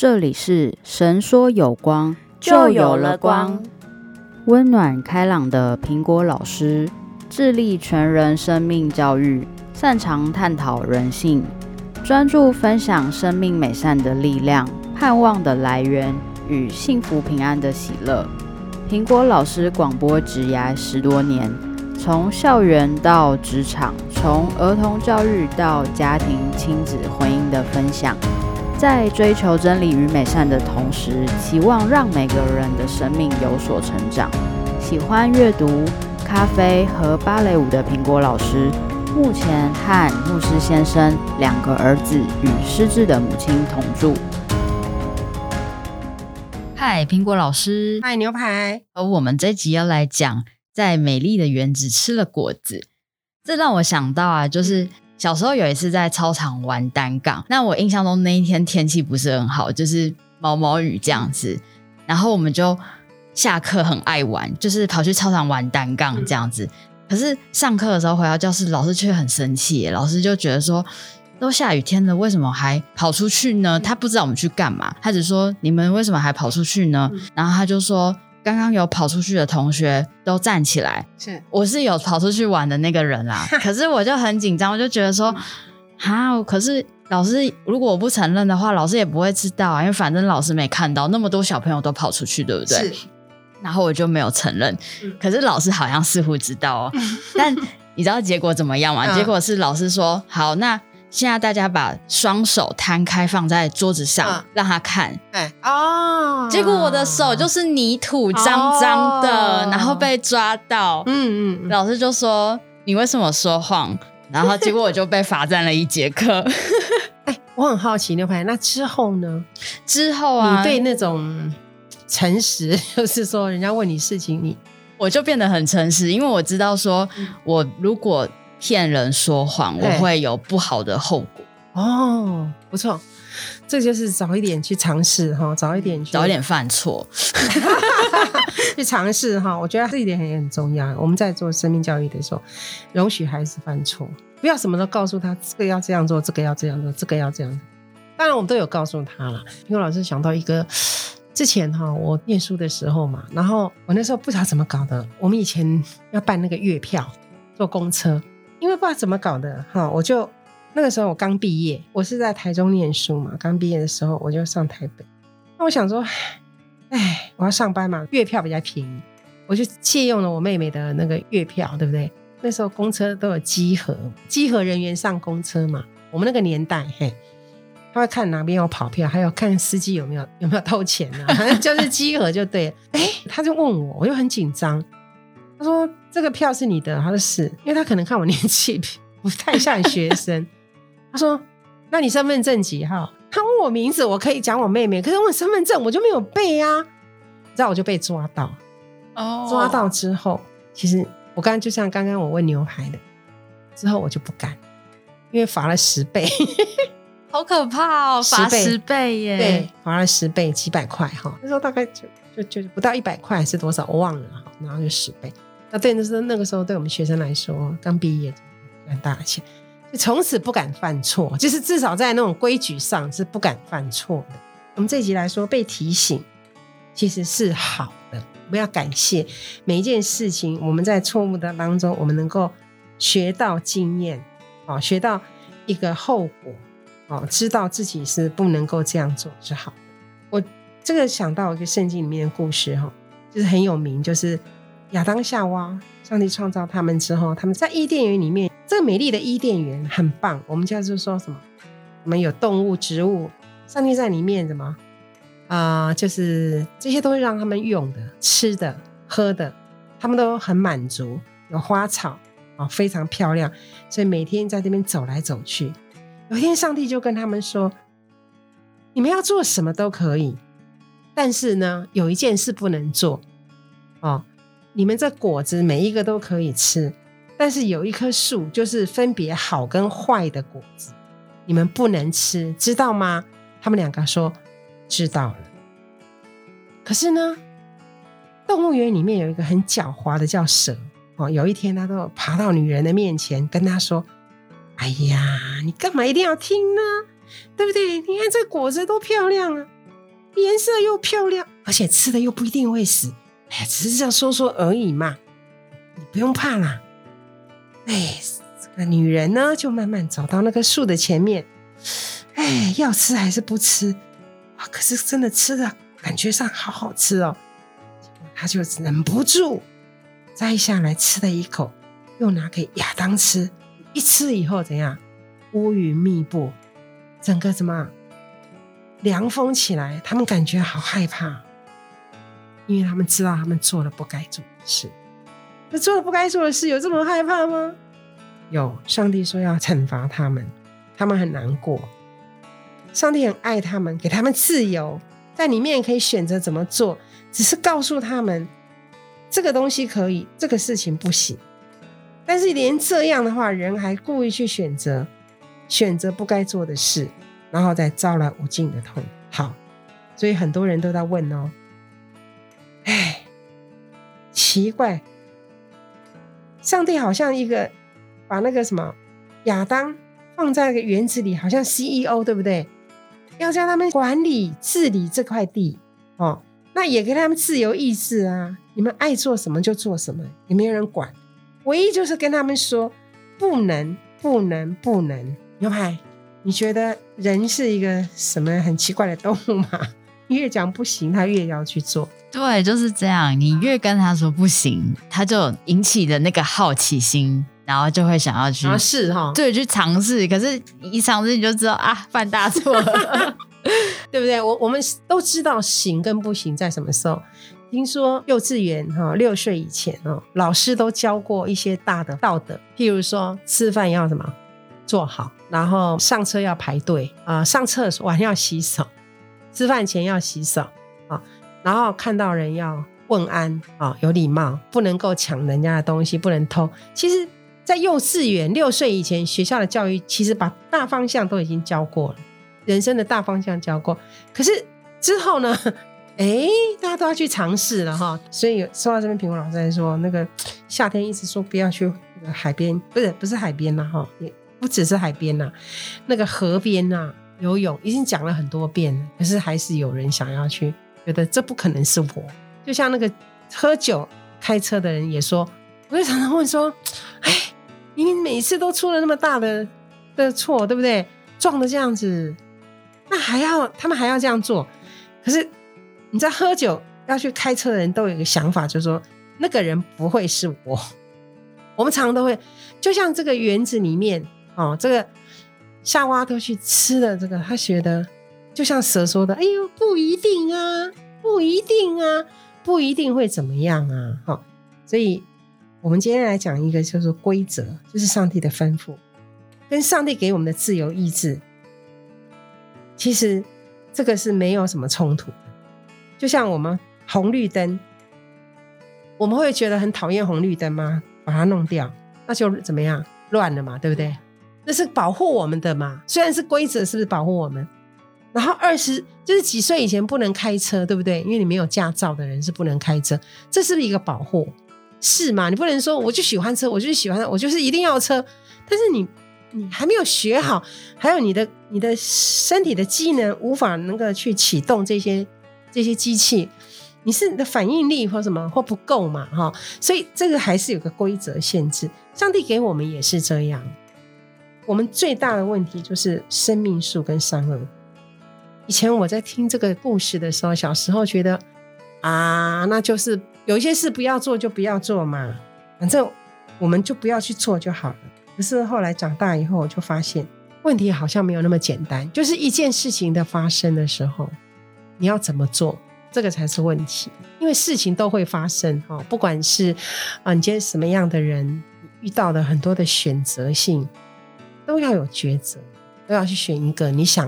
这里是神说有光，就有了光。温暖开朗的苹果老师，致力全人生命教育，擅长探讨人性，专注分享生命美善的力量、盼望的来源与幸福平安的喜乐。苹果老师广播职涯十多年，从校园到职场，从儿童教育到家庭、亲子、婚姻的分享。在追求真理与美善的同时，期望让每个人的生命有所成长。喜欢阅读、咖啡和芭蕾舞的苹果老师，目前和牧师先生两个儿子与失智的母亲同住。嗨，苹果老师，嗨，牛排。而我们这集要来讲，在美丽的园子吃了果子，这让我想到啊，就是。小时候有一次在操场玩单杠，那我印象中那一天天气不是很好，就是毛毛雨这样子。然后我们就下课很爱玩，就是跑去操场玩单杠这样子。可是上课的时候回到教室，老师却很生气，老师就觉得说，都下雨天了，为什么还跑出去呢？他不知道我们去干嘛，他只说你们为什么还跑出去呢？然后他就说。刚刚有跑出去的同学都站起来，是我是有跑出去玩的那个人啦。可是我就很紧张，我就觉得说，啊，可是老师如果我不承认的话，老师也不会知道啊，因为反正老师没看到那么多小朋友都跑出去，对不对？是。然后我就没有承认，可是老师好像似乎知道哦。但 你知道结果怎么样吗？结果是老师说，好，那。现在大家把双手摊开放在桌子上，让他看。哎哦，结果我的手就是泥土脏脏的，然后被抓到。嗯嗯，老师就说你为什么说谎？然后结果我就被罚站了一节课。哎，我很好奇牛排，那之后呢？之后啊，你对那种诚实，就是说人家问你事情，你我就变得很诚实，因为我知道说我如果。骗人说谎，我会有不好的后果。哦，不错，这就是早一点去尝试哈，早一点早一点犯错，去尝试哈。我觉得这一点也很重要。我们在做生命教育的时候，容许孩子犯错，不要什么都告诉他这个要这样做，这个要这样做，这个要这样。当然，我们都有告诉他了。因为老师想到一个，之前哈，我念书的时候嘛，然后我那时候不知道怎么搞的，我们以前要办那个月票，坐公车。因为不知道怎么搞的哈，我就那个时候我刚毕业，我是在台中念书嘛。刚毕业的时候我就上台北，那我想说，哎，我要上班嘛，月票比较便宜，我就借用了我妹妹的那个月票，对不对？那时候公车都有机核，机核人员上公车嘛。我们那个年代，嘿，他会看哪边有跑票，还有看司机有没有有没有偷钱呢？反 正就是集合就对。哎，他就问我，我就很紧张。他说：“这个票是你的。”他说：“是，因为他可能看我年纪不太像学生。”他说：“那你身份证几号？”他问我名字，我可以讲我妹妹，可是问身份证我就没有背啊。你知道我就被抓到哦，抓到之后，其实我刚刚就像刚刚我问牛排的，之后我就不敢，因为罚了十倍，好可怕哦，罚十倍耶，对，罚了十倍，几百块哈。那时候大概就就就不到一百块是多少，我忘了哈，然后就十倍。那对，那时候那个时候，对我们学生来说，刚毕业很大的钱，就从此不敢犯错，就是至少在那种规矩上是不敢犯错的。我们这集来说，被提醒其实是好的，我们要感谢每一件事情。我们在错误的当中，我们能够学到经验，哦，学到一个后果，哦，知道自己是不能够这样做是好的。我这个想到一个圣经里面的故事，哈，就是很有名，就是。亚当夏娃，上帝创造他们之后，他们在伊甸园里面，这个美丽的伊甸园很棒。我们叫做说什么？我们有动物、植物，上帝在里面什么？啊，就是这些都是让他们用的、吃的、喝的，他们都很满足。有花草啊，非常漂亮，所以每天在这边走来走去。有一天，上帝就跟他们说：“你们要做什么都可以，但是呢，有一件事不能做哦。”你们这果子每一个都可以吃，但是有一棵树就是分别好跟坏的果子，你们不能吃，知道吗？他们两个说知道了。可是呢，动物园里面有一个很狡猾的叫蛇哦。有一天，他都爬到女人的面前，跟她说：“哎呀，你干嘛一定要听呢？对不对？你看这果子多漂亮啊！颜色又漂亮，而且吃的又不一定会死。哎，只是这样说说而已嘛，你不用怕啦。哎，这个女人呢，就慢慢走到那棵树的前面。哎，要吃还是不吃？哇，可是真的吃的感觉上好好吃哦。她就忍不住摘下来吃了一口，又拿给亚当吃。一吃以后怎样？乌云密布，整个怎么凉风起来？他们感觉好害怕。因为他们知道他们做了不该做的事，那做了不该做的事有这么害怕吗？有，上帝说要惩罚他们，他们很难过。上帝很爱他们，给他们自由，在里面可以选择怎么做，只是告诉他们这个东西可以，这个事情不行。但是连这样的话，人还故意去选择，选择不该做的事，然后再招来无尽的痛。好，所以很多人都在问哦。哎，奇怪，上帝好像一个把那个什么亚当放在个园子里，好像 CEO 对不对？要叫他们管理治理这块地哦，那也给他们自由意志啊，你们爱做什么就做什么，也没有人管。唯一就是跟他们说不能，不能，不能。牛排，你觉得人是一个什么很奇怪的动物吗？越讲不行，他越要去做。对，就是这样。你越跟他说不行，他就引起的那个好奇心，然后就会想要去尝试哈。对，去尝试。可是，一尝试你就知道啊，犯大错了，对不对？我我们都知道行跟不行在什么时候。听说幼稚园哈，六岁以前哦，老师都教过一些大的道德，譬如说吃饭要什么做好，然后上车要排队啊，上厕所要洗手，吃饭前要洗手啊。然后看到人要问安啊，有礼貌，不能够抢人家的东西，不能偷。其实，在幼稚园六岁以前，学校的教育其实把大方向都已经教过了，人生的大方向教过。可是之后呢？哎，大家都要去尝试了哈。所以说到这边，苹果老师在说，那个夏天一直说不要去海边，不是不是海边呐哈，也不只是海边呐，那个河边呐游泳，已经讲了很多遍了。可是还是有人想要去。觉得这不可能是我，就像那个喝酒开车的人也说，我就常常问说，哎，明明每次都出了那么大的的错，对不对？撞的这样子，那还要他们还要这样做？可是你在喝酒要去开车的人都有一个想法，就是说那个人不会是我。我们常常都会，就像这个园子里面哦，这个夏娃都去吃了这个，他觉得。就像蛇说的：“哎呦，不一定啊，不一定啊，不一定会怎么样啊。”好，所以我们今天来讲一个叫做规则，就是上帝的吩咐，跟上帝给我们的自由意志，其实这个是没有什么冲突的。就像我们红绿灯，我们会觉得很讨厌红绿灯吗？把它弄掉，那就怎么样乱了嘛，对不对？那是保护我们的嘛，虽然是规则，是不是保护我们？然后二十就是几岁以前不能开车，对不对？因为你没有驾照的人是不能开车，这是不是一个保护？是吗？你不能说我就喜欢车，我就喜欢，我就是一定要车。但是你你还没有学好，还有你的你的身体的机能无法能够去启动这些这些机器，你是你的反应力或什么或不够嘛？哈，所以这个还是有个规则限制。上帝给我们也是这样。我们最大的问题就是生命树跟善恶。以前我在听这个故事的时候，小时候觉得啊，那就是有一些事不要做就不要做嘛，反正我们就不要去做就好了。可是后来长大以后，我就发现问题好像没有那么简单。就是一件事情的发生的时候，你要怎么做，这个才是问题。因为事情都会发生哈，不管是啊，你今天什么样的人，遇到的很多的选择性，都要有抉择，都要去选一个你想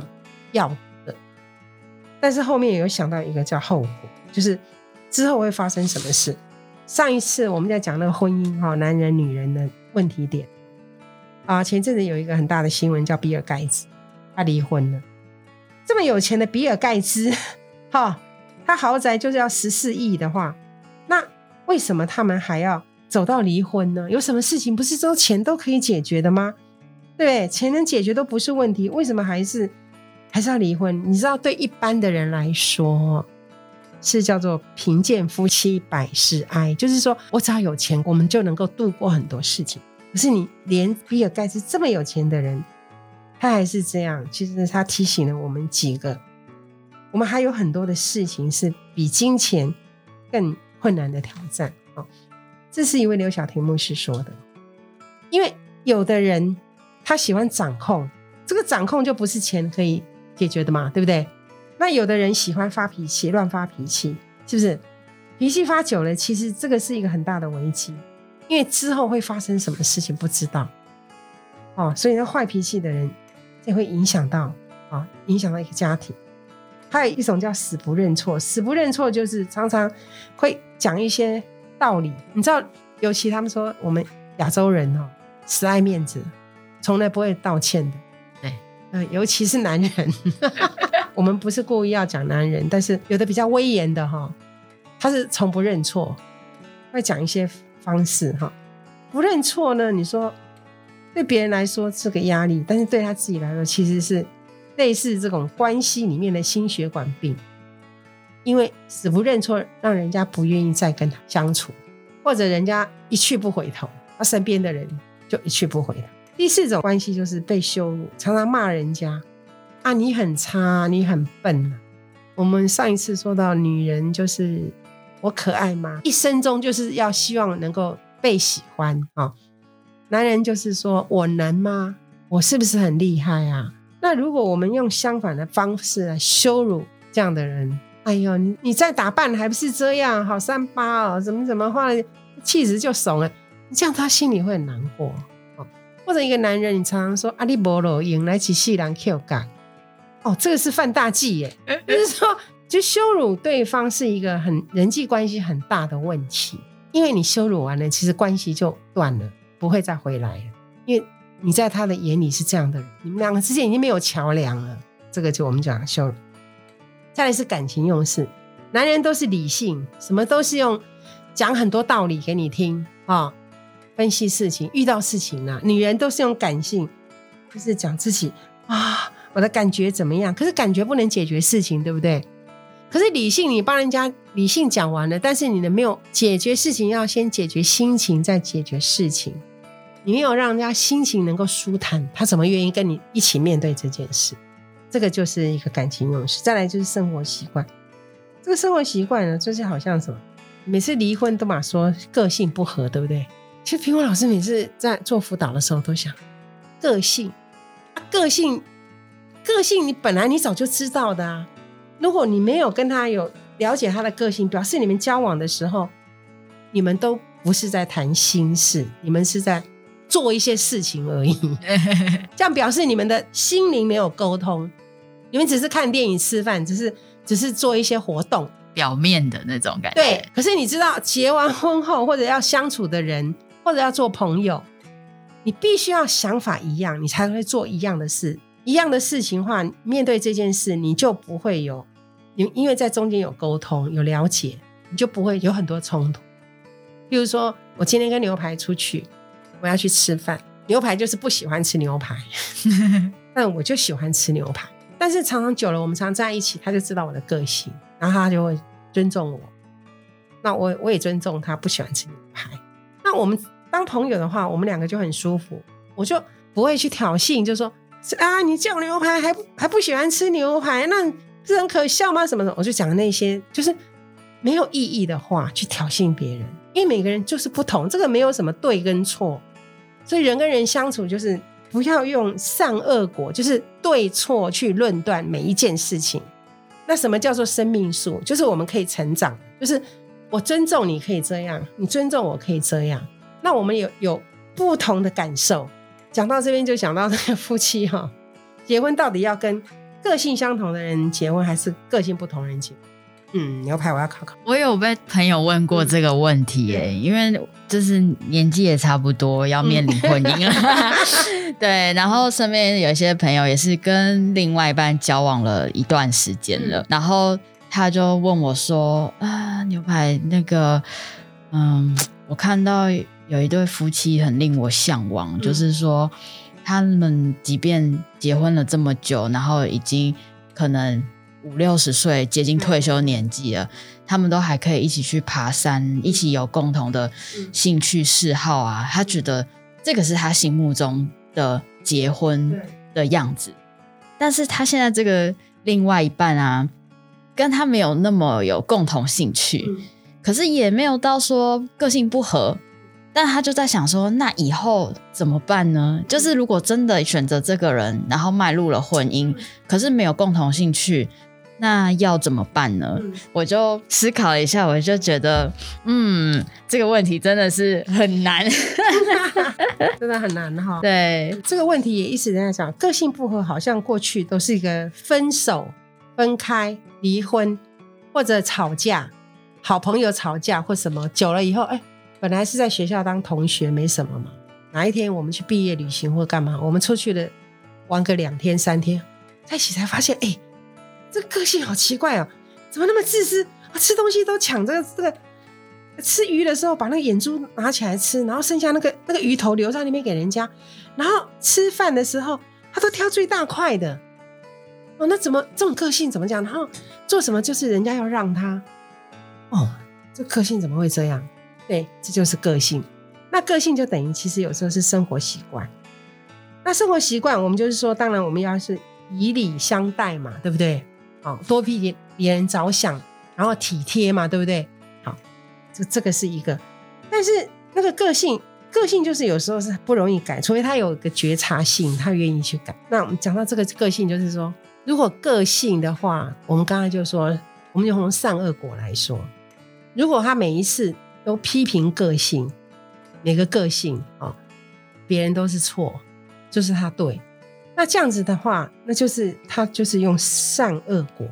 要的。但是后面有想到一个叫后果，就是之后会发生什么事。上一次我们在讲那个婚姻哈，男人女人的问题点啊，前阵子有一个很大的新闻叫比尔盖茨，他离婚了。这么有钱的比尔盖茨，哈，他豪宅就是要十四亿的话，那为什么他们还要走到离婚呢？有什么事情不是说钱都可以解决的吗？对？钱能解决都不是问题，为什么还是？还是要离婚？你知道，对一般的人来说，是叫做贫贱夫妻百事哀，就是说我只要有钱，我们就能够度过很多事情。可是你连比尔盖茨这么有钱的人，他还是这样。其实他提醒了我们几个，我们还有很多的事情是比金钱更困难的挑战。哦，这是一位刘晓婷牧师说的。因为有的人他喜欢掌控，这个掌控就不是钱可以解决的嘛，对不对？那有的人喜欢发脾气，乱发脾气，是不是？脾气发久了，其实这个是一个很大的危机，因为之后会发生什么事情不知道。哦，所以那坏脾气的人，这会影响到啊，影响到一个家庭。还有一种叫死不认错，死不认错就是常常会讲一些道理，你知道，尤其他们说我们亚洲人哦，死爱面子，从来不会道歉的。对，嗯，尤其是男人。我们不是故意要讲男人，但是有的比较威严的哈，他是从不认错，会讲一些方式哈。不认错呢，你说对别人来说是个压力，但是对他自己来说，其实是类似这种关系里面的心血管病。因为死不认错，让人家不愿意再跟他相处，或者人家一去不回头，他身边的人就一去不回头。第四种关系就是被羞辱，常常骂人家。啊，你很差，你很笨。我们上一次说到，女人就是我可爱吗？一生中就是要希望能够被喜欢啊。男人就是说我能吗？我是不是很厉害啊？那如果我们用相反的方式来羞辱这样的人，哎呦，你你再打扮还不是这样？好三八哦，怎么怎么话，气质就怂了，这样他心里会很难过或者一个男人，你常常说阿里伯罗引来起细兰 Q 感。哦，这个是犯大忌耶！就是说，就羞辱对方是一个很人际关系很大的问题，因为你羞辱完了，其实关系就断了，不会再回来了。因为你在他的眼里是这样的人，你们两个之间已经没有桥梁了。这个就我们讲羞辱。再来是感情用事，男人都是理性，什么都是用讲很多道理给你听啊，分析事情，遇到事情呢，女人都是用感性，就是讲自己啊。我的感觉怎么样？可是感觉不能解决事情，对不对？可是理性，你帮人家理性讲完了，但是你的没有解决事情，要先解决心情，再解决事情。你没有让人家心情能够舒坦，他怎么愿意跟你一起面对这件事？这个就是一个感情用事。再来就是生活习惯，这个生活习惯呢，就是好像什么，每次离婚都嘛说个性不合，对不对？其实苹果老师每次在做辅导的时候都想，个性，个性。个性你本来你早就知道的啊，如果你没有跟他有了解他的个性，表示你们交往的时候，你们都不是在谈心事，你们是在做一些事情而已。这样表示你们的心灵没有沟通，你们只是看电影、吃饭，只是只是做一些活动，表面的那种感觉。对，可是你知道，结完婚后或者要相处的人，或者要做朋友，你必须要想法一样，你才会做一样的事。一样的事情话，面对这件事，你就不会有，因因为在中间有沟通、有了解，你就不会有很多冲突。比如说，我今天跟牛排出去，我要去吃饭，牛排就是不喜欢吃牛排，但我就喜欢吃牛排。但是常常久了，我们常在一起，他就知道我的个性，然后他就会尊重我。那我我也尊重他，不喜欢吃牛排。那我们当朋友的话，我们两个就很舒服，我就不会去挑衅，就说。啊！你叫牛排还还不喜欢吃牛排，那是很可笑吗？什么的，我就讲那些就是没有意义的话去挑衅别人，因为每个人就是不同，这个没有什么对跟错，所以人跟人相处就是不要用善恶果，就是对错去论断每一件事情。那什么叫做生命树？就是我们可以成长，就是我尊重你可以这样，你尊重我可以这样，那我们有有不同的感受。讲到这边就想到这个夫妻哈，结婚到底要跟个性相同的人结婚，还是个性不同人结？嗯，牛排我要考考。我有被朋友问过这个问题诶，因为就是年纪也差不多要面临婚姻了，对。然后身边有一些朋友也是跟另外一半交往了一段时间了，然后他就问我说：“啊，牛排那个，嗯，我看到。”有一对夫妻很令我向往，就是说他们即便结婚了这么久，然后已经可能五六十岁，接近退休年纪了，他们都还可以一起去爬山，一起有共同的兴趣嗜好啊。他觉得这个是他心目中的结婚的样子，但是他现在这个另外一半啊，跟他没有那么有共同兴趣，可是也没有到说个性不合。但他就在想说，那以后怎么办呢？就是如果真的选择这个人，然后迈入了婚姻，可是没有共同兴趣，那要怎么办呢？我就思考了一下，我就觉得，嗯，这个问题真的是很难，真的很难哈。对，这个问题也一直在想，个性不合，好像过去都是一个分手、分开、离婚或者吵架，好朋友吵架或什么，久了以后，哎。本来是在学校当同学没什么嘛，哪一天我们去毕业旅行或干嘛，我们出去了玩个两天三天，在一起才发现，哎，这个个性好奇怪哦，怎么那么自私啊？吃东西都抢这个这个，吃鱼的时候把那个眼珠拿起来吃，然后剩下那个那个鱼头留在那边给人家，然后吃饭的时候他都挑最大块的，哦，那怎么这种个性怎么讲？然后做什么就是人家要让他，哦，这个性怎么会这样？对，这就是个性。那个性就等于其实有时候是生活习惯。那生活习惯，我们就是说，当然我们要是以礼相待嘛，对不对？好，多替别人着想，然后体贴嘛，对不对？好，这这个是一个。但是那个个性，个性就是有时候是不容易改，除非他有个觉察性，他愿意去改。那我们讲到这个个性，就是说，如果个性的话，我们刚才就说，我们就从善恶果来说，如果他每一次。都批评个性，每个个性啊，别人都是错，就是他对。那这样子的话，那就是他就是用善恶果、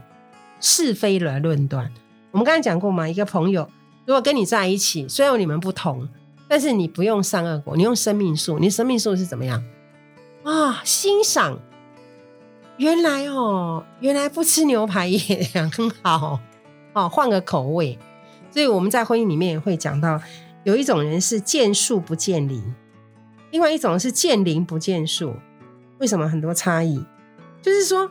是非来论断。我们刚才讲过嘛，一个朋友如果跟你在一起，虽然你们不同，但是你不用善恶果，你用生命树。你生命树是怎么样啊？欣赏，原来哦，原来不吃牛排也很好哦，换个口味。所以我们在婚姻里面也会讲到，有一种人是见树不见林，另外一种是见林不见树。为什么很多差异？就是说，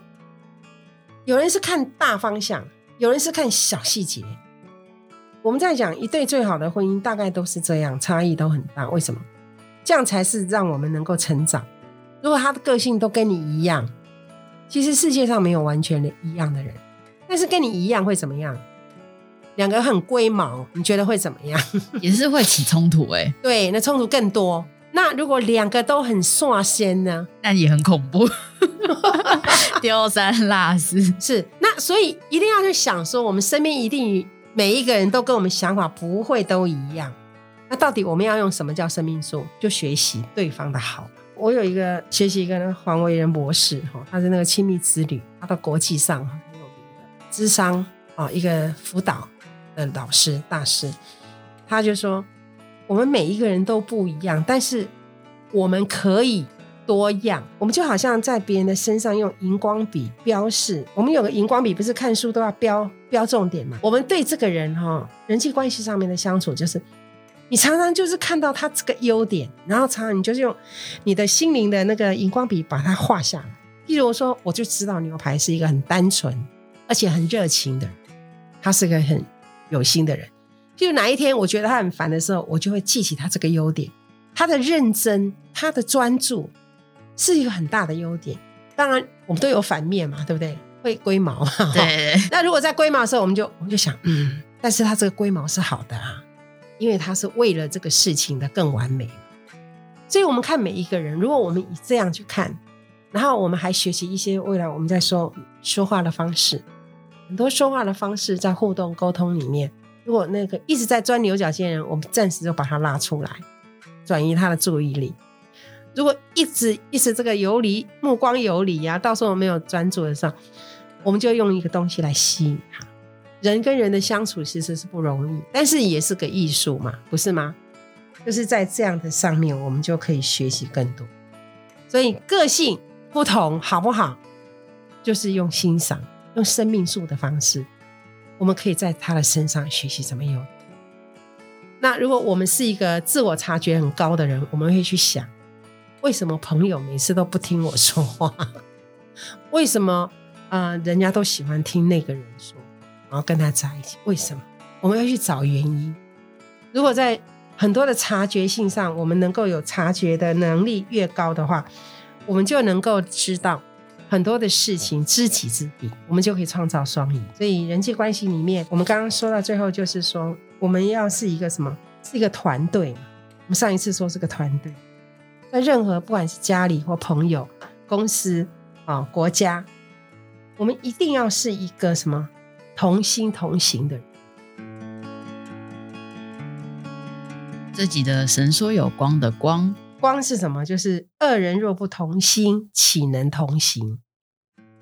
有人是看大方向，有人是看小细节。我们在讲一对最好的婚姻，大概都是这样，差异都很大。为什么？这样才是让我们能够成长。如果他的个性都跟你一样，其实世界上没有完全的一样的人，但是跟你一样会怎么样？两个很龟毛，你觉得会怎么样？也是会起冲突哎。对，那冲突更多。那如果两个都很刷仙呢？那也很恐怖，丢三落四。是，那所以一定要去想说，我们身边一定每一个人都跟我们想法不会都一样。那到底我们要用什么叫生命树？就学习对方的好。我有一个学习一个黄维仁博士哈，他是那个亲密之旅，他到国际上很有名的智商啊，一个辅导。的老师大师，他就说：“我们每一个人都不一样，但是我们可以多样。我们就好像在别人的身上用荧光笔标示。我们有个荧光笔，不是看书都要标标重点嘛？我们对这个人哈，人际关系上面的相处，就是你常常就是看到他这个优点，然后常常你就是用你的心灵的那个荧光笔把它画下来。譬如说，我就知道牛排是一个很单纯而且很热情的，他是个很。”有心的人，譬如哪一天我觉得他很烦的时候，我就会记起他这个优点。他的认真，他的专注，是一个很大的优点。当然，我们都有反面嘛，对不对？会龟毛。对。那如果在龟毛的时候，我们就我们就想，嗯，但是他这个龟毛是好的啊，因为他是为了这个事情的更完美。所以，我们看每一个人，如果我们以这样去看，然后我们还学习一些未来我们在说说话的方式。很多说话的方式，在互动沟通里面，如果那个一直在钻牛角尖的人，我们暂时就把他拉出来，转移他的注意力。如果一直一直这个游离目光游离呀，到时候没有专注的时候，我们就用一个东西来吸引他。人跟人的相处其实是不容易，但是也是个艺术嘛，不是吗？就是在这样的上面，我们就可以学习更多。所以个性不同，好不好？就是用欣赏。用生命树的方式，我们可以在他的身上学习怎么有。那如果我们是一个自我察觉很高的人，我们会去想，为什么朋友每次都不听我说话？为什么呃人家都喜欢听那个人说，然后跟他在一起？为什么？我们要去找原因。如果在很多的察觉性上，我们能够有察觉的能力越高的话，我们就能够知道很多的事情，知己知彼，我们就可以创造双赢。所以人际关系里面，我们刚刚说到最后，就是说我们要是一个什么？是一个团队。我们上一次说是个团队，在任何不管是家里或朋友、公司啊、国家，我们一定要是一个什么同心同行的人。自己的神说有光的光，光是什么？就是二人若不同心，岂能同行？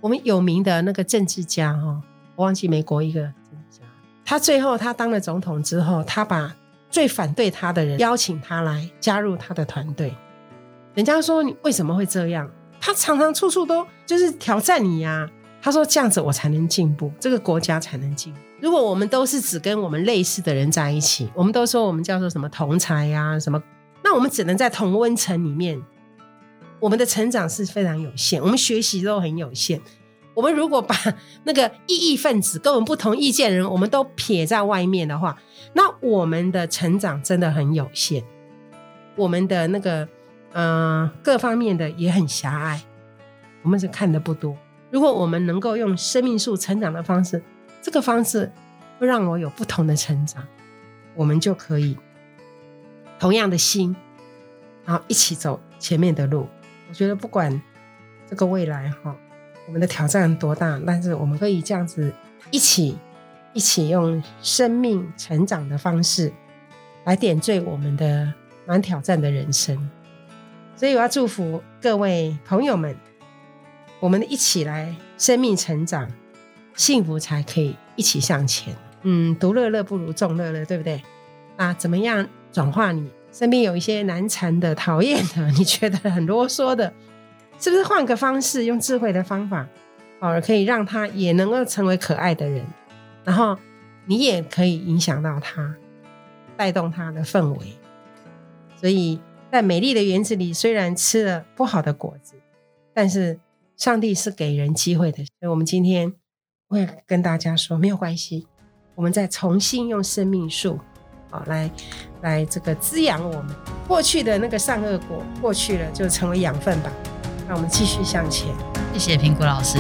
我们有名的那个政治家哈，我忘记美国一个政治家，他最后他当了总统之后，他把最反对他的人邀请他来加入他的团队。人家说你为什么会这样？他常常处处都就是挑战你呀。他说这样子我才能进步，这个国家才能进步。如果我们都是只跟我们类似的人在一起，我们都说我们叫做什么同才呀什么，我们只能在同温层里面，我们的成长是非常有限，我们学习都很有限。我们如果把那个异议分子跟我们不同意见的人，我们都撇在外面的话，那我们的成长真的很有限，我们的那个呃各方面的也很狭隘，我们是看的不多。如果我们能够用生命树成长的方式，这个方式会让我有不同的成长，我们就可以同样的心，然后一起走前面的路。我觉得不管这个未来哈，我们的挑战多大，但是我们可以这样子一起一起用生命成长的方式来点缀我们的蛮挑战的人生。所以我要祝福各位朋友们。我们一起来生命成长，幸福才可以一起向前。嗯，独乐乐不如众乐乐，对不对？啊，怎么样转化你身边有一些难缠的、讨厌的，你觉得很啰嗦的，是不是换个方式，用智慧的方法，哦，可以让他也能够成为可爱的人，然后你也可以影响到他，带动他的氛围。所以在美丽的园子里，虽然吃了不好的果子，但是。上帝是给人机会的，所以我们今天会跟大家说，没有关系，我们再重新用生命树，来来这个滋养我们过去的那个善恶果，过去了就成为养分吧，那我们继续向前。谢谢苹果老师。